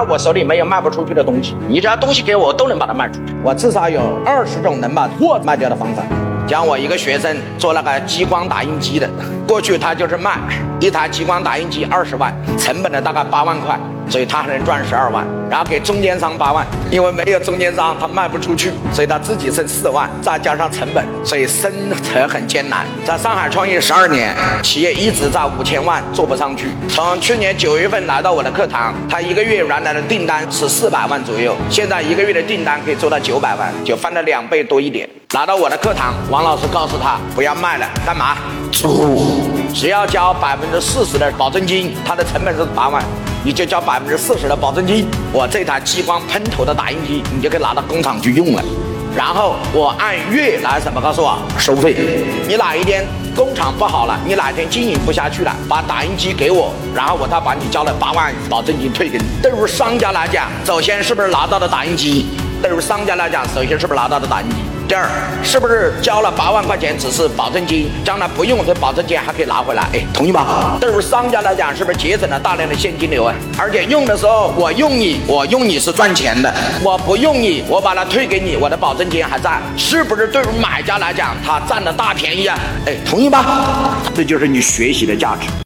来我手里没有卖不出去的东西，你只要东西给我，我都能把它卖出去。我至少有二十种能把货卖掉的方法。像我一个学生做那个激光打印机的，过去他就是卖一台激光打印机二十万，成本呢大概八万块。所以他还能赚十二万，然后给中间商八万，因为没有中间商他卖不出去，所以他自己剩四万，再加上成本，所以生存很艰难。在上海创业十二年，企业一直在五千万做不上去。从去年九月份来到我的课堂，他一个月原来的订单是四百万左右，现在一个月的订单可以做到九百万，就翻了两倍多一点。来到我的课堂，王老师告诉他不要卖了，干嘛？租，只要交百分之四十的保证金，他的成本是八万。你就交百分之四十的保证金，我这台激光喷头的打印机，你就可以拿到工厂去用了。然后我按月来什么告诉我收费。你哪一天工厂不好了，你哪天经营不下去了，把打印机给我，然后我再把你交了八万保证金退给你。对于商家来讲，首先是不是拿到的打印机？对于商家来讲，首先是不是拿到的打印机？第二，是不是交了八万块钱只是保证金，将来不用这保证金还可以拿回来？哎，同意吧？对于商家来讲，是不是节省了大量的现金流啊？而且用的时候，我用你，我用你是赚钱的；我不用你，我把它退给你，我的保证金还在，是不是对于买家来讲，他占了大便宜啊？哎，同意吧？这就是你学习的价值。